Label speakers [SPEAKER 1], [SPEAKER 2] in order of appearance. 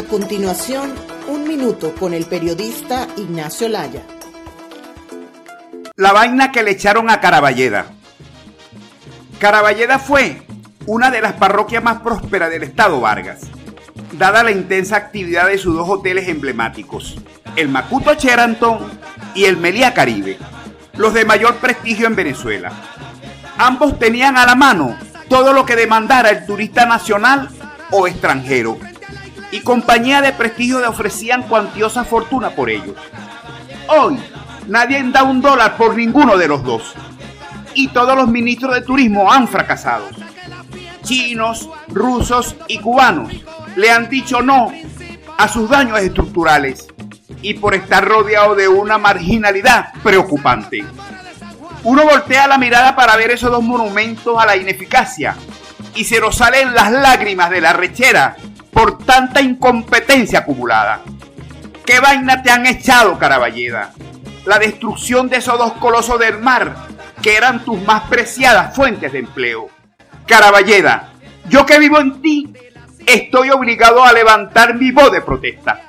[SPEAKER 1] A continuación, un minuto con el periodista Ignacio Laya.
[SPEAKER 2] La vaina que le echaron a Caraballeda. Caraballeda fue una de las parroquias más prósperas del estado Vargas, dada la intensa actividad de sus dos hoteles emblemáticos, el Macuto Cheranton y el Melía Caribe, los de mayor prestigio en Venezuela. Ambos tenían a la mano todo lo que demandara el turista nacional o extranjero, y compañías de prestigio le ofrecían cuantiosa fortuna por ellos. Hoy, nadie da un dólar por ninguno de los dos, y todos los ministros de turismo han fracasado. Chinos, rusos y cubanos le han dicho no a sus daños estructurales y por estar rodeado de una marginalidad preocupante. Uno voltea la mirada para ver esos dos monumentos a la ineficacia y se nos salen las lágrimas de la rechera por tanta incompetencia acumulada. ¿Qué vaina te han echado, Caraballeda? La destrucción de esos dos colosos del mar, que eran tus más preciadas fuentes de empleo. Caraballeda, yo que vivo en ti, estoy obligado a levantar mi voz de protesta.